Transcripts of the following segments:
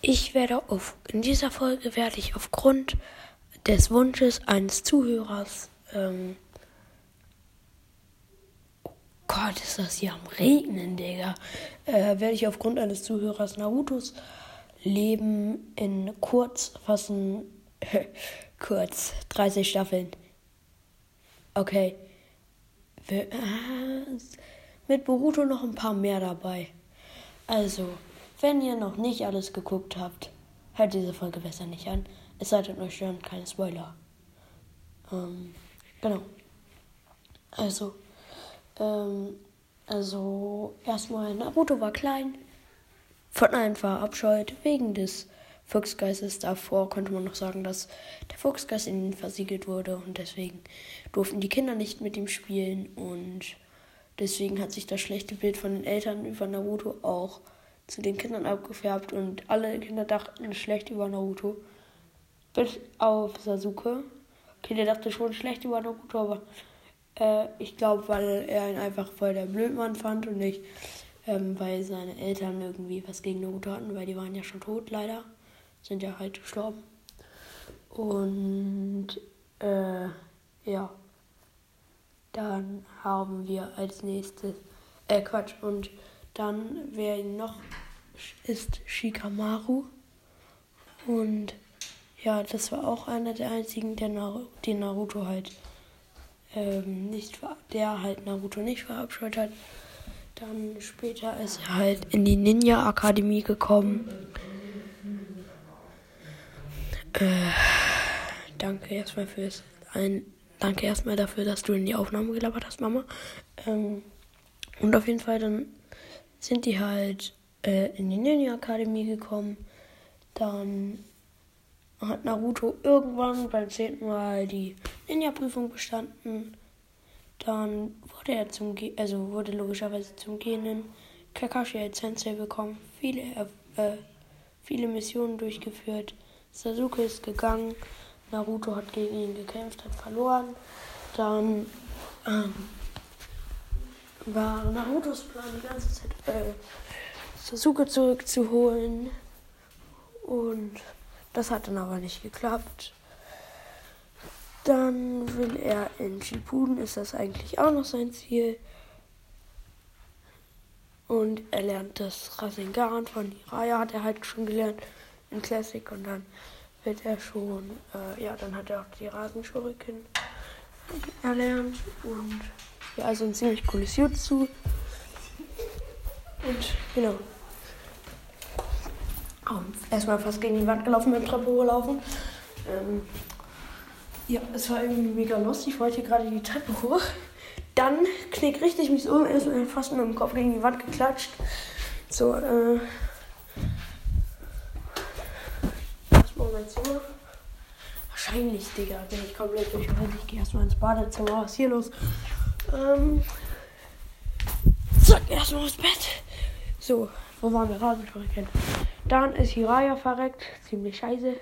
Ich werde auf, in dieser Folge werde ich aufgrund des Wunsches eines Zuhörers, ähm, oh Gott, ist das hier am Regnen, Digga, äh, werde ich aufgrund eines Zuhörers Narutos Leben in kurz fassen, kurz, 30 Staffeln. Okay. Äh, mit Boruto noch ein paar mehr dabei. Also, wenn ihr noch nicht alles geguckt habt, hört diese Folge besser nicht an. Es denn, euch stören keine Spoiler. Ähm, genau. Also, ähm, also erstmal Naruto war klein, von einem verabscheut wegen des Fuchsgeistes. Davor konnte man noch sagen, dass der Fuchsgeist in ihn versiegelt wurde und deswegen durften die Kinder nicht mit ihm spielen und deswegen hat sich das schlechte Bild von den Eltern über Naruto auch zu den Kindern abgefärbt und alle Kinder dachten schlecht über Naruto. Bis auf Sasuke. Okay, der dachte schon schlecht über Naruto, aber äh, ich glaube, weil er ihn einfach voll der Blödmann fand und nicht, ähm, weil seine Eltern irgendwie was gegen Naruto hatten, weil die waren ja schon tot, leider. Sind ja halt gestorben. Und äh, ja. Dann haben wir als nächstes, äh Quatsch, und dann, wer noch ist, Shikamaru. Und ja, das war auch einer der einzigen, der Naruto, den Naruto halt ähm, nicht, der halt Naruto nicht verabscheut hat. Dann später ist er halt in die Ninja Akademie gekommen. Äh, danke erstmal fürs ein, danke erstmal dafür, dass du in die Aufnahme gelabert hast, Mama. Ähm, und auf jeden Fall dann sind die halt äh, in die Ninja Akademie gekommen. Dann hat Naruto irgendwann beim zehnten Mal die Ninja-Prüfung bestanden. Dann wurde er zum, Ge also wurde logischerweise zum Gehenden Kakashi als Sensei bekommen, viele, äh, viele Missionen durchgeführt. Sasuke ist gegangen, Naruto hat gegen ihn gekämpft, hat verloren. Dann ähm, war Narutos Plan die ganze Zeit äh, Sasuke zurückzuholen. Und das hat dann aber nicht geklappt. Dann will er in Shippuden, ist das eigentlich auch noch sein Ziel. Und er lernt das Rasengan von Hiraya, hat er halt schon gelernt in Classic. Und dann wird er schon, äh, ja, dann hat er auch die Rasenschuriken erlernt. Und ja, also ein ziemlich cooles Jutsu. Und genau. Oh, erstmal fast gegen die Wand gelaufen dem Treppe hochlaufen. Ähm, ja, es war irgendwie mega lustig. Ich wollte gerade die Treppe hoch. Dann knick richtig mich um, erstmal fast mit dem Kopf gegen die Wand geklatscht. So, äh. Erstmal mein Zimmer. Wahrscheinlich, Digga, bin ich komplett durchgehört. Ich gehe erstmal ins Badezimmer. Was ist hier los? Ähm. Zack, erstmal ins Bett. So, wo waren wir? Rasenschuriken. Dann ist Hiraya verreckt. Ziemlich scheiße.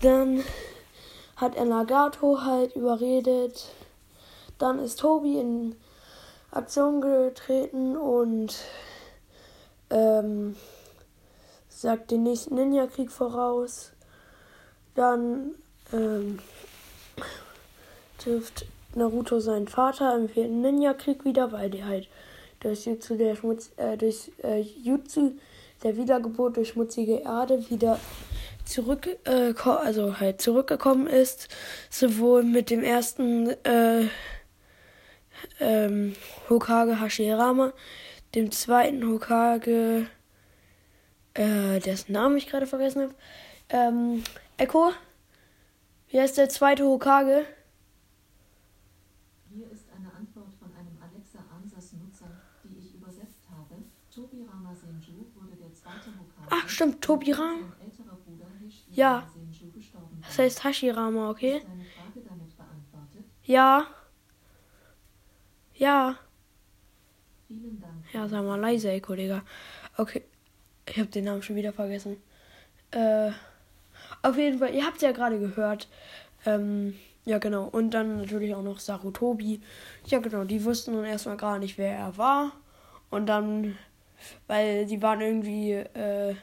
Dann hat er Nagato halt überredet. Dann ist Tobi in Aktion getreten und ähm, sagt den nächsten Ninja-Krieg voraus. Dann ähm, trifft Naruto seinen Vater im vierten Ninja-Krieg wieder, weil der halt durch Jutsu der Schmutz, äh, durch äh, Jutsu der Wiedergeburt durch schmutzige Erde wieder zurück, äh, also halt zurückgekommen ist, sowohl mit dem ersten äh, ähm, Hokage Hashirama, dem zweiten Hokage, äh, dessen Namen ich gerade vergessen habe, ähm, Echo. Wie heißt der zweite Hokage? Hier ist eine Antwort von einem Alexa Ansatz Nutzer, die ich übersetzt habe. Tobirama Senju wurde der zweite Hokage. Ach, stimmt, Hishirama Ja. Das heißt Hashirama, okay? Ja. Ja. Ja, sag mal leise, ey, Kollege. Okay. Ich habe den Namen schon wieder vergessen. Äh, auf jeden Fall, ihr habt ja gerade gehört. Ähm, ja, genau. Und dann natürlich auch noch Sarutobi. Ja, genau. Die wussten nun erstmal gar nicht, wer er war. Und dann, weil die waren irgendwie, äh,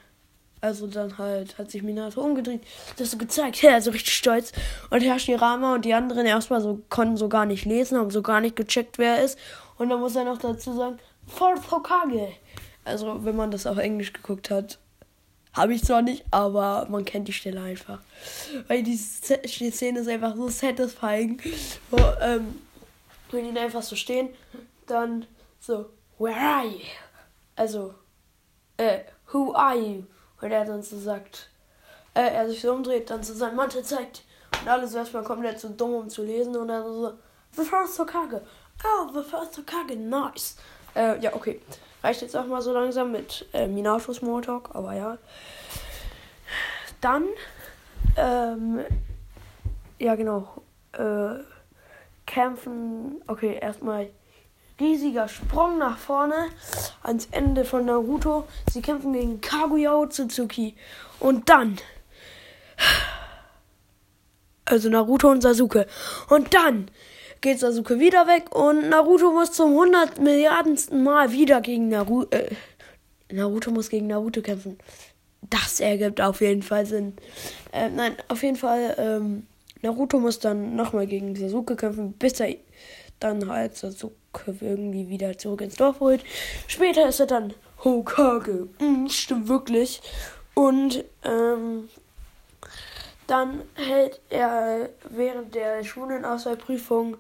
Also dann halt hat sich Minato umgedreht, das so gezeigt, ja, so richtig stolz. Und Hashirama und die anderen erstmal so konnten so gar nicht lesen, haben so gar nicht gecheckt, wer er ist. Und dann muss er noch dazu sagen, Fourth Hokage. Also wenn man das auf Englisch geguckt hat, habe ich zwar nicht, aber man kennt die Stelle einfach. Weil die Szene ist einfach so satisfying. Wo, ähm, wenn die einfach so stehen, dann so, where are you? Also, äh, who are you? Und er dann so sagt, äh, er sich so umdreht, dann so sein Mantel zeigt. Und alles so erstmal komplett zu so dumm, um zu lesen. Und dann so, the first Hokage. Oh, the first Hokage, nice. Äh, ja, okay. Reicht jetzt auch mal so langsam mit äh, Minato Smalltalk, aber ja. Dann, ähm, ja genau, äh, kämpfen, okay, erstmal riesiger Sprung nach vorne ans Ende von Naruto. Sie kämpfen gegen Kaguya Otsutsuki. Und dann, also Naruto und Sasuke. Und dann geht Sasuke wieder weg und Naruto muss zum 100 Milliardensten Mal wieder gegen Naruto. Äh, Naruto muss gegen Naruto kämpfen. Das ergibt auf jeden Fall Sinn. Äh, nein, auf jeden Fall, ähm, Naruto muss dann nochmal gegen Sasuke kämpfen, bis er dann halt Sasuke irgendwie wieder zurück ins Dorf holt. Später ist er dann Hokage. Mhm, stimmt wirklich. Und ähm, dann hält er während der Schulenauswahlprüfung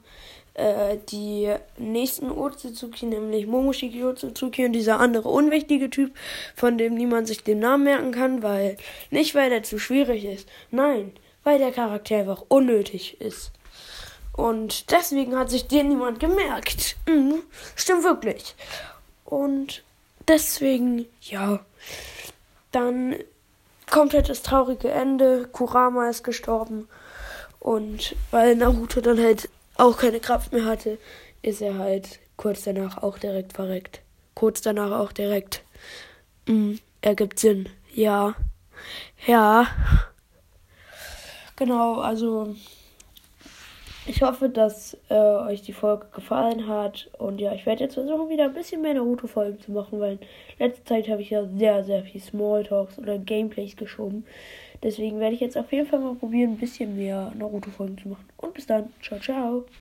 äh, die nächsten Otsutsuki, nämlich Momoshiki Otsutsuki und dieser andere unwichtige Typ, von dem niemand sich den Namen merken kann, weil nicht weil der zu schwierig ist, nein, weil der Charakter einfach unnötig ist. Und deswegen hat sich den niemand gemerkt. Mhm, stimmt wirklich. Und deswegen, ja, dann komplett das traurige Ende. Kurama ist gestorben. Und weil Naruto dann halt auch keine Kraft mehr hatte, ist er halt kurz danach auch direkt verreckt. Kurz danach auch direkt. Mhm, ergibt Sinn. Ja. Ja. Genau, also ich hoffe, dass äh, euch die Folge gefallen hat. Und ja, ich werde jetzt versuchen, wieder ein bisschen mehr Naruto-Folgen zu machen, weil in letzter Zeit habe ich ja sehr, sehr viel Smalltalks oder Gameplays geschoben. Deswegen werde ich jetzt auf jeden Fall mal probieren, ein bisschen mehr Naruto-Folgen zu machen. Und bis dann. Ciao, ciao.